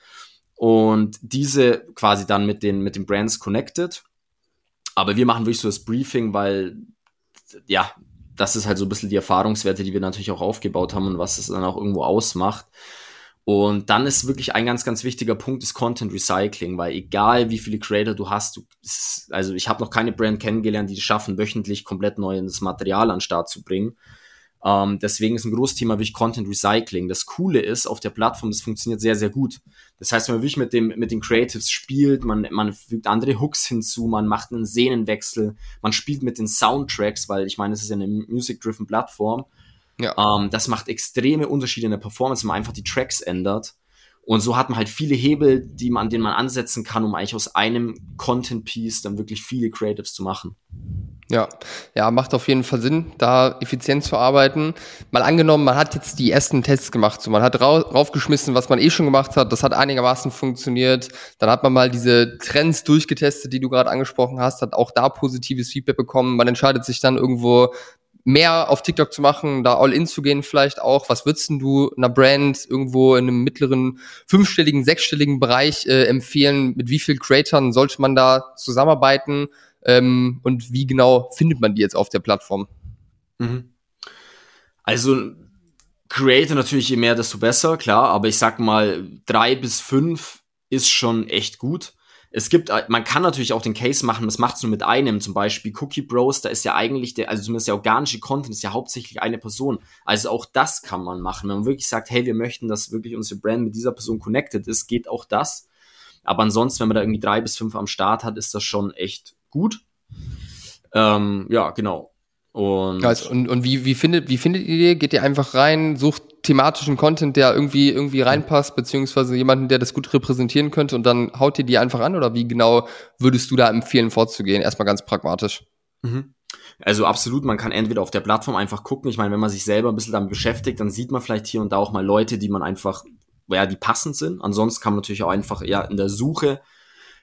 und diese quasi dann mit den, mit den Brands connected. Aber wir machen wirklich so das Briefing, weil, ja, das ist halt so ein bisschen die Erfahrungswerte, die wir natürlich auch aufgebaut haben und was es dann auch irgendwo ausmacht. Und dann ist wirklich ein ganz, ganz wichtiger Punkt ist Content Recycling, weil egal wie viele Creator du hast, du, also ich habe noch keine Brand kennengelernt, die es schaffen, wöchentlich komplett neues Material an den Start zu bringen. Ähm, deswegen ist ein großes Thema wirklich Content Recycling. Das Coole ist, auf der Plattform, das funktioniert sehr, sehr gut. Das heißt, wenn man wirklich mit, dem, mit den Creatives spielt, man, man fügt andere Hooks hinzu, man macht einen Szenenwechsel, man spielt mit den Soundtracks, weil ich meine, es ist ja eine Music-driven Plattform. Ja. Ähm, das macht extreme Unterschiede in der Performance, wenn man einfach die Tracks ändert. Und so hat man halt viele Hebel, die man, an denen man ansetzen kann, um eigentlich aus einem Content-Piece dann wirklich viele Creatives zu machen. Ja, ja, macht auf jeden Fall Sinn, da effizient zu arbeiten. Mal angenommen, man hat jetzt die ersten Tests gemacht, so man hat raufgeschmissen, was man eh schon gemacht hat, das hat einigermaßen funktioniert. Dann hat man mal diese Trends durchgetestet, die du gerade angesprochen hast, hat auch da positives Feedback bekommen. Man entscheidet sich dann irgendwo mehr auf TikTok zu machen, da all in zu gehen vielleicht auch. Was würdest du einer Brand irgendwo in einem mittleren fünfstelligen, sechsstelligen Bereich äh, empfehlen? Mit wie vielen Creatoren sollte man da zusammenarbeiten? Ähm, und wie genau findet man die jetzt auf der Plattform? Mhm. Also Creator natürlich je mehr, desto besser, klar, aber ich sag mal, drei bis fünf ist schon echt gut. Es gibt, man kann natürlich auch den Case machen, das macht es nur mit einem, zum Beispiel Cookie Bros, da ist ja eigentlich der, also zumindest der organische Content ist ja hauptsächlich eine Person. Also auch das kann man machen. Wenn man wirklich sagt, hey, wir möchten, dass wirklich unsere Brand mit dieser Person connected ist, geht auch das. Aber ansonsten, wenn man da irgendwie drei bis fünf am Start hat, ist das schon echt gut. Ähm, ja, genau. Und, also, und, und wie, wie, findet, wie findet ihr die? Geht ihr einfach rein, sucht thematischen Content, der irgendwie, irgendwie reinpasst, beziehungsweise jemanden, der das gut repräsentieren könnte und dann haut ihr die einfach an? Oder wie genau würdest du da empfehlen, vorzugehen? Erstmal ganz pragmatisch. Mhm. Also absolut, man kann entweder auf der Plattform einfach gucken. Ich meine, wenn man sich selber ein bisschen damit beschäftigt, dann sieht man vielleicht hier und da auch mal Leute, die man einfach, ja, die passend sind. Ansonsten kann man natürlich auch einfach ja in der Suche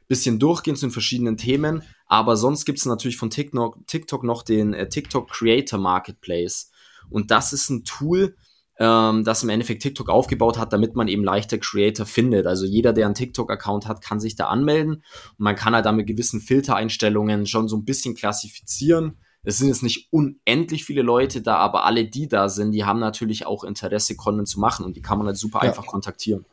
bisschen durchgehen zu den verschiedenen Themen. Aber sonst gibt es natürlich von TikTok, noch den äh, TikTok Creator Marketplace. Und das ist ein Tool, ähm, das im Endeffekt TikTok aufgebaut hat, damit man eben leichter Creator findet. Also jeder, der einen TikTok-Account hat, kann sich da anmelden und man kann halt da mit gewissen Filtereinstellungen schon so ein bisschen klassifizieren. Es sind jetzt nicht unendlich viele Leute da, aber alle, die da sind, die haben natürlich auch Interesse, Content zu machen und die kann man halt super ja. einfach kontaktieren.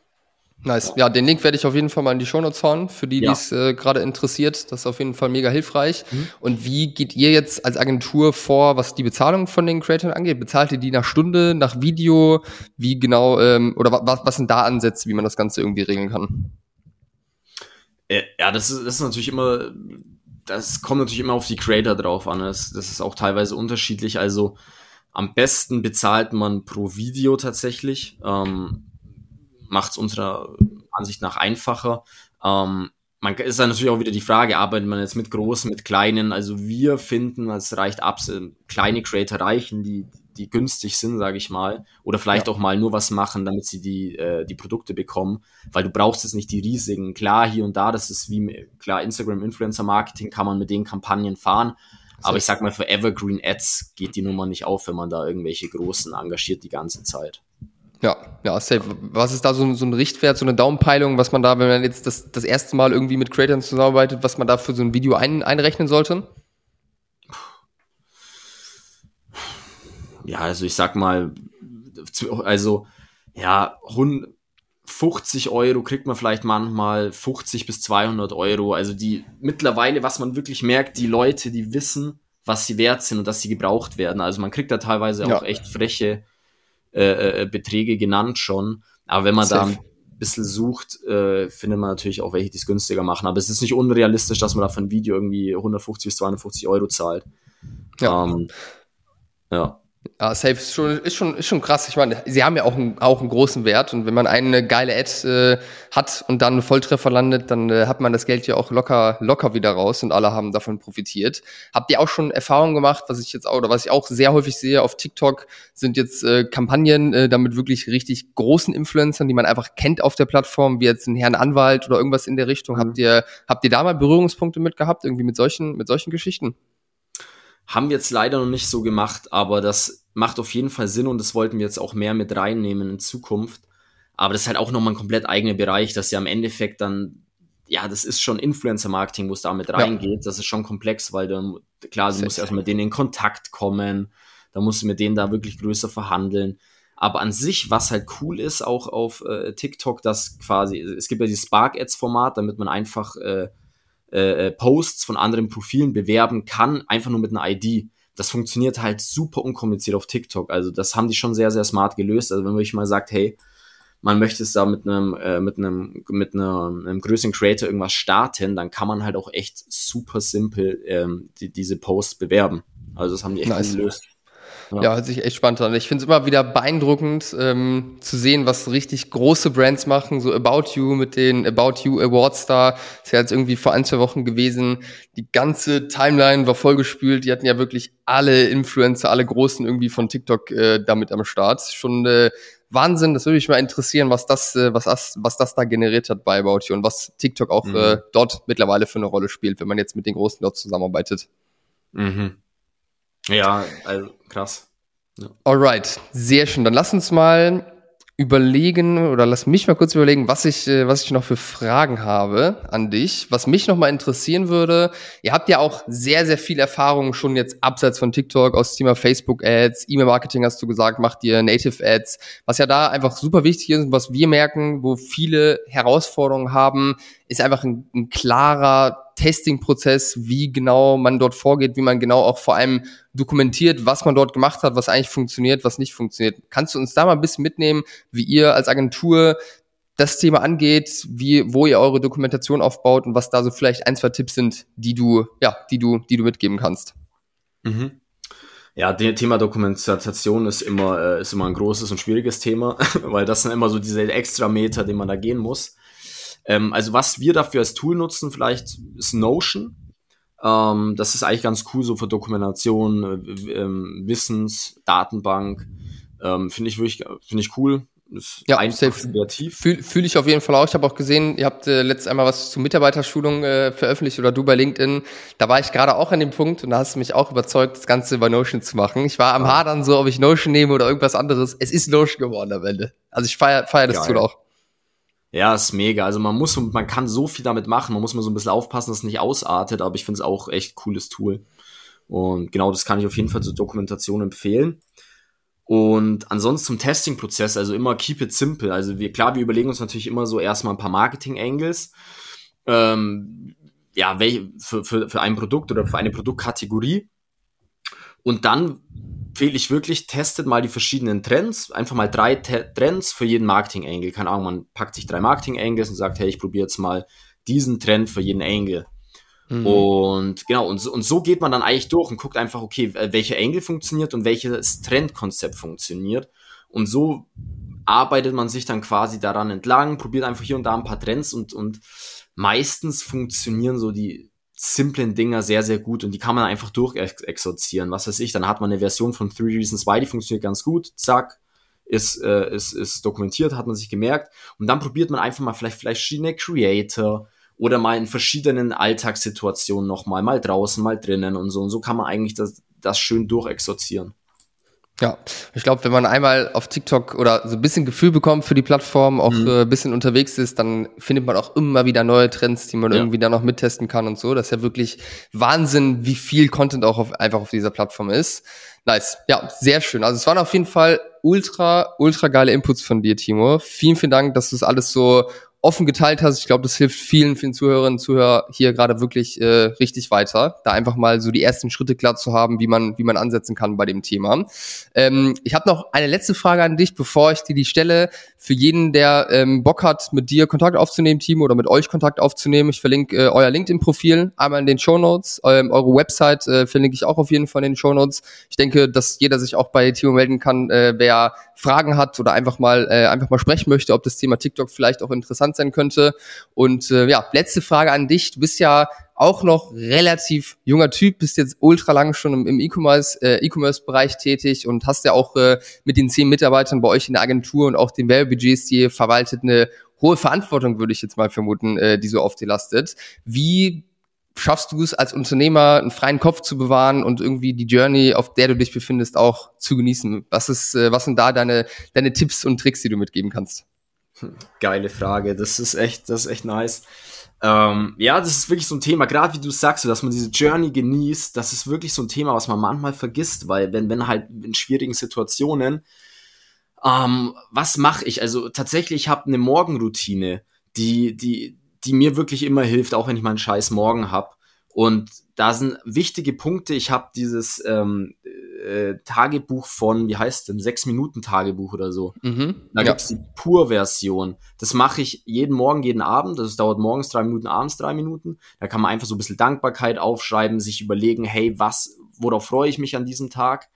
Nice. Ja, den Link werde ich auf jeden Fall mal in die Show Notes hauen, für die, ja. die es äh, gerade interessiert. Das ist auf jeden Fall mega hilfreich. Mhm. Und wie geht ihr jetzt als Agentur vor, was die Bezahlung von den Creatoren angeht? Bezahlt ihr die nach Stunde, nach Video? Wie genau, ähm, oder was, was sind da Ansätze, wie man das Ganze irgendwie regeln kann? Äh, ja, das ist, das ist natürlich immer, das kommt natürlich immer auf die Creator drauf an. Das, das ist auch teilweise unterschiedlich. Also am besten bezahlt man pro Video tatsächlich. Ähm, macht es unserer Ansicht nach einfacher. Ähm, man ist dann natürlich auch wieder die Frage, arbeitet man jetzt mit großen, mit kleinen? Also wir finden, es reicht ab, kleine Creator reichen, die, die günstig sind, sage ich mal, oder vielleicht ja. auch mal nur was machen, damit sie die, äh, die Produkte bekommen, weil du brauchst jetzt nicht die riesigen. Klar, hier und da, das ist wie, klar, Instagram Influencer Marketing kann man mit den Kampagnen fahren, aber ich sag mal, für Evergreen Ads geht die Nummer nicht auf, wenn man da irgendwelche großen engagiert die ganze Zeit. Ja, ja, safe. Was ist da so, so ein Richtwert, so eine Daumenpeilung, was man da, wenn man jetzt das, das erste Mal irgendwie mit Creators zusammenarbeitet, was man da für so ein Video ein, einrechnen sollte? Ja, also ich sag mal, also ja, 50 Euro kriegt man vielleicht manchmal 50 bis 200 Euro. Also die mittlerweile, was man wirklich merkt, die Leute, die wissen, was sie wert sind und dass sie gebraucht werden. Also man kriegt da teilweise ja. auch echt freche äh, äh, Beträge genannt schon. Aber wenn man Safe. da ein bisschen sucht, äh, findet man natürlich auch welche, die es günstiger machen. Aber es ist nicht unrealistisch, dass man da für ein Video irgendwie 150 bis 250 Euro zahlt. Ja. Ähm, ja. Ja, Safe ist schon, ist schon, ist schon krass. Ich meine, sie haben ja auch, einen, auch einen großen Wert und wenn man eine geile Ad äh, hat und dann einen Volltreffer landet, dann äh, hat man das Geld ja auch locker, locker wieder raus und alle haben davon profitiert. Habt ihr auch schon Erfahrungen gemacht, was ich jetzt auch, oder was ich auch sehr häufig sehe auf TikTok, sind jetzt äh, Kampagnen äh, damit wirklich richtig großen Influencern, die man einfach kennt auf der Plattform, wie jetzt ein Herrn Anwalt oder irgendwas in der Richtung. Mhm. Habt ihr, habt ihr da mal Berührungspunkte mit gehabt, irgendwie mit solchen, mit solchen Geschichten? Haben wir jetzt leider noch nicht so gemacht, aber das macht auf jeden Fall Sinn und das wollten wir jetzt auch mehr mit reinnehmen in Zukunft. Aber das ist halt auch nochmal ein komplett eigener Bereich, dass ja im Endeffekt dann, ja, das ist schon Influencer-Marketing, wo es da mit reingeht. Ja. Das ist schon komplex, weil dann, klar, du musst erstmal mit denen in Kontakt kommen, da musst du mit denen da wirklich größer verhandeln. Aber an sich, was halt cool ist, auch auf äh, TikTok, dass quasi, es gibt ja dieses Spark-Ads-Format, damit man einfach äh, äh, Posts von anderen Profilen bewerben kann, einfach nur mit einer ID. Das funktioniert halt super unkompliziert auf TikTok. Also das haben die schon sehr, sehr smart gelöst. Also wenn man mal sagt, hey, man möchte es da mit einem, äh, mit einem, mit einer, einem größeren Creator irgendwas starten, dann kann man halt auch echt super simpel ähm, die, diese Posts bewerben. Also das haben die echt nice. gelöst. Ja. ja, hört sich echt spannend an. Ich finde es immer wieder beeindruckend ähm, zu sehen, was richtig große Brands machen, so About You mit den About You Awards da. Das ist ja jetzt irgendwie vor ein, zwei Wochen gewesen. Die ganze Timeline war vollgespült. Die hatten ja wirklich alle Influencer, alle Großen irgendwie von TikTok äh, damit am Start. Schon äh, Wahnsinn, das würde mich mal interessieren, was das, äh, was das, was das da generiert hat bei About You und was TikTok auch mhm. äh, dort mittlerweile für eine Rolle spielt, wenn man jetzt mit den Großen dort zusammenarbeitet. Mhm. Ja, also krass. Ja. Alright, sehr schön. Dann lass uns mal überlegen oder lass mich mal kurz überlegen, was ich, äh, was ich noch für Fragen habe an dich. Was mich noch mal interessieren würde, ihr habt ja auch sehr, sehr viel Erfahrung schon jetzt abseits von TikTok aus Thema Facebook Ads, E-Mail-Marketing hast du gesagt, macht ihr Native Ads, was ja da einfach super wichtig ist und was wir merken, wo viele Herausforderungen haben, ist einfach ein, ein klarer Testing-Prozess, wie genau man dort vorgeht, wie man genau auch vor allem dokumentiert, was man dort gemacht hat, was eigentlich funktioniert, was nicht funktioniert. Kannst du uns da mal ein bisschen mitnehmen, wie ihr als Agentur das Thema angeht, wie, wo ihr eure Dokumentation aufbaut und was da so vielleicht ein, zwei Tipps sind, die du, ja, die du, die du mitgeben kannst? Mhm. Ja, das Thema Dokumentation ist immer, äh, ist immer ein großes und schwieriges Thema, weil das sind immer so diese extra Meter, die man da gehen muss. Ähm, also was wir dafür als Tool nutzen, vielleicht ist Notion. Ähm, das ist eigentlich ganz cool so für Dokumentation, äh, äh, Wissens, Datenbank. Ähm, finde ich wirklich, finde ich cool. ist ja, kreativ. Fühle fühl ich auf jeden Fall auch. Ich habe auch gesehen, ihr habt äh, letztes einmal was zu Mitarbeiterschulung äh, veröffentlicht oder du bei LinkedIn. Da war ich gerade auch an dem Punkt und da hast du mich auch überzeugt, das Ganze über Notion zu machen. Ich war am Hadern so, ob ich Notion nehme oder irgendwas anderes. Es ist Notion geworden am Ende. Also ich feiere feier das Tool auch. Ja, ist mega. Also man muss und man kann so viel damit machen. Man muss mal so ein bisschen aufpassen, dass es nicht ausartet, aber ich finde es auch echt cooles Tool. Und genau das kann ich auf jeden Fall zur Dokumentation empfehlen. Und ansonsten zum Testing-Prozess, also immer keep it simple. Also wir, klar, wir überlegen uns natürlich immer so erstmal ein paar Marketing-Angles. Ähm, ja, welche, für, für, für ein Produkt oder für eine Produktkategorie. Und dann fehle ich wirklich, testet mal die verschiedenen Trends, einfach mal drei Te Trends für jeden Marketing-Angle. Keine Ahnung, man packt sich drei Marketing-Angles und sagt, hey, ich probiere jetzt mal diesen Trend für jeden Angle. Mhm. Und genau, und so, und so geht man dann eigentlich durch und guckt einfach, okay, welcher Angle funktioniert und welches Trendkonzept funktioniert. Und so arbeitet man sich dann quasi daran entlang, probiert einfach hier und da ein paar Trends und, und meistens funktionieren so die simplen Dinger sehr, sehr gut und die kann man einfach durchexorzieren. Was weiß ich, dann hat man eine Version von Three Reasons Why, die funktioniert ganz gut, zack, ist, äh, ist, ist dokumentiert, hat man sich gemerkt. Und dann probiert man einfach mal vielleicht, vielleicht verschiedene Creator oder mal in verschiedenen Alltagssituationen nochmal, mal draußen, mal drinnen und so. Und so kann man eigentlich das, das schön durchexorzieren. Ja, ich glaube, wenn man einmal auf TikTok oder so ein bisschen Gefühl bekommt für die Plattform, auch mhm. äh, ein bisschen unterwegs ist, dann findet man auch immer wieder neue Trends, die man ja. irgendwie da noch mittesten kann und so. Das ist ja wirklich Wahnsinn, wie viel Content auch auf, einfach auf dieser Plattform ist. Nice. Ja, sehr schön. Also es waren auf jeden Fall ultra, ultra geile Inputs von dir, Timo. Vielen, vielen Dank, dass du es das alles so offen geteilt hast. Ich glaube, das hilft vielen, vielen Zuhörerinnen und Zuhörern hier gerade wirklich äh, richtig weiter, da einfach mal so die ersten Schritte klar zu haben, wie man, wie man ansetzen kann bei dem Thema. Ähm, ich habe noch eine letzte Frage an dich, bevor ich dir die stelle. Für jeden, der ähm, Bock hat, mit dir Kontakt aufzunehmen, Team, oder mit euch Kontakt aufzunehmen, ich verlinke äh, euer LinkedIn-Profil einmal in den Show Notes. Ähm, eure Website äh, verlinke ich auch auf jeden Fall in den Show Notes. Ich denke, dass jeder sich auch bei Timo melden kann, äh, wer Fragen hat oder einfach mal äh, einfach mal sprechen möchte, ob das Thema TikTok vielleicht auch interessant sein könnte. Und äh, ja, letzte Frage an dich. Du bist ja auch noch relativ junger Typ, bist jetzt ultra lang schon im, im E-Commerce äh, E-Commerce-Bereich tätig und hast ja auch äh, mit den zehn Mitarbeitern bei euch in der Agentur und auch den Werbebudgets, die ihr verwaltet, eine hohe Verantwortung, würde ich jetzt mal vermuten, äh, die so auf dir lastet. Wie schaffst du es als Unternehmer, einen freien Kopf zu bewahren und irgendwie die Journey, auf der du dich befindest, auch zu genießen? Was ist, äh, was sind da deine, deine Tipps und Tricks, die du mitgeben kannst? Geile Frage. Das ist echt, das ist echt nice. Ähm, ja, das ist wirklich so ein Thema, gerade wie du sagst, dass man diese Journey genießt, das ist wirklich so ein Thema, was man manchmal vergisst, weil wenn, wenn halt in schwierigen Situationen, ähm, was mache ich? Also tatsächlich, ich habe eine Morgenroutine, die, die, die mir wirklich immer hilft, auch wenn ich mal einen scheiß Morgen habe. Und da sind wichtige Punkte. Ich habe dieses ähm, äh, Tagebuch von, wie heißt denn, sechs Minuten Tagebuch oder so. Mhm, da ja. gibt's die Pur-Version. Das mache ich jeden Morgen, jeden Abend. Das dauert morgens drei Minuten, abends drei Minuten. Da kann man einfach so ein bisschen Dankbarkeit aufschreiben, sich überlegen, hey, was, worauf freue ich mich an diesem Tag?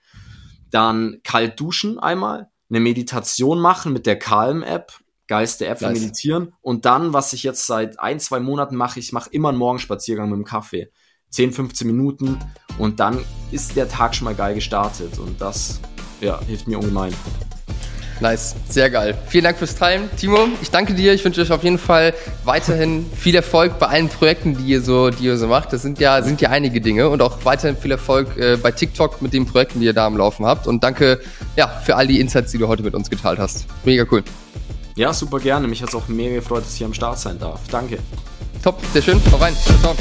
Dann kalt duschen einmal, eine Meditation machen mit der Calm-App geilste App für Meditieren. Und dann, was ich jetzt seit ein, zwei Monaten mache, ich mache immer einen Morgenspaziergang mit dem Kaffee. 10, 15 Minuten und dann ist der Tag schon mal geil gestartet. Und das ja, hilft mir ungemein. Nice, sehr geil. Vielen Dank fürs Teilen. Timo, ich danke dir. Ich wünsche euch auf jeden Fall weiterhin viel Erfolg bei allen Projekten, die ihr so, die ihr so macht. Das sind ja, sind ja einige Dinge und auch weiterhin viel Erfolg äh, bei TikTok mit den Projekten, die ihr da am Laufen habt. Und danke ja, für all die Insights, die du heute mit uns geteilt hast. Mega cool. Ja, super gerne. Mich hat es auch mega gefreut, dass ich hier am Start sein darf. Danke. Top, sehr schön. Hau rein. Ciao.